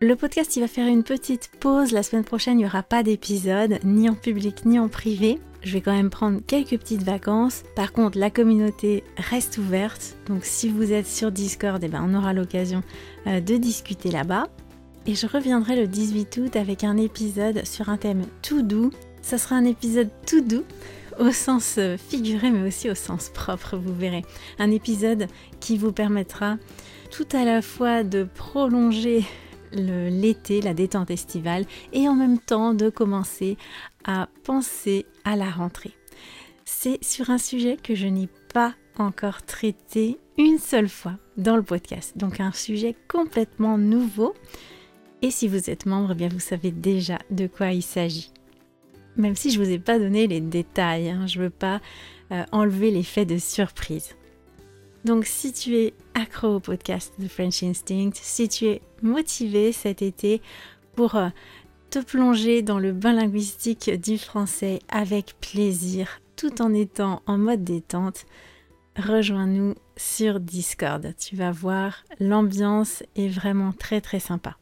Le podcast, il va faire une petite pause. La semaine prochaine, il n'y aura pas d'épisode, ni en public, ni en privé. Je vais quand même prendre quelques petites vacances. Par contre, la communauté reste ouverte. Donc si vous êtes sur Discord, eh ben, on aura l'occasion euh, de discuter là-bas. Et je reviendrai le 18 août avec un épisode sur un thème tout doux. Ça sera un épisode tout doux au sens euh, figuré mais aussi au sens propre, vous verrez. Un épisode qui vous permettra tout à la fois de prolonger l'été, la détente estivale, et en même temps de commencer à penser à la rentrée. C'est sur un sujet que je n'ai pas encore traité une seule fois dans le podcast, donc un sujet complètement nouveau. Et si vous êtes membre, eh bien vous savez déjà de quoi il s'agit. Même si je ne vous ai pas donné les détails, hein, je ne veux pas euh, enlever l'effet de surprise. Donc si tu es accro au podcast The French Instinct, si tu es motivé cet été pour euh, te plonger dans le bain linguistique du français avec plaisir tout en étant en mode détente, rejoins-nous sur Discord. Tu vas voir, l'ambiance est vraiment très très sympa.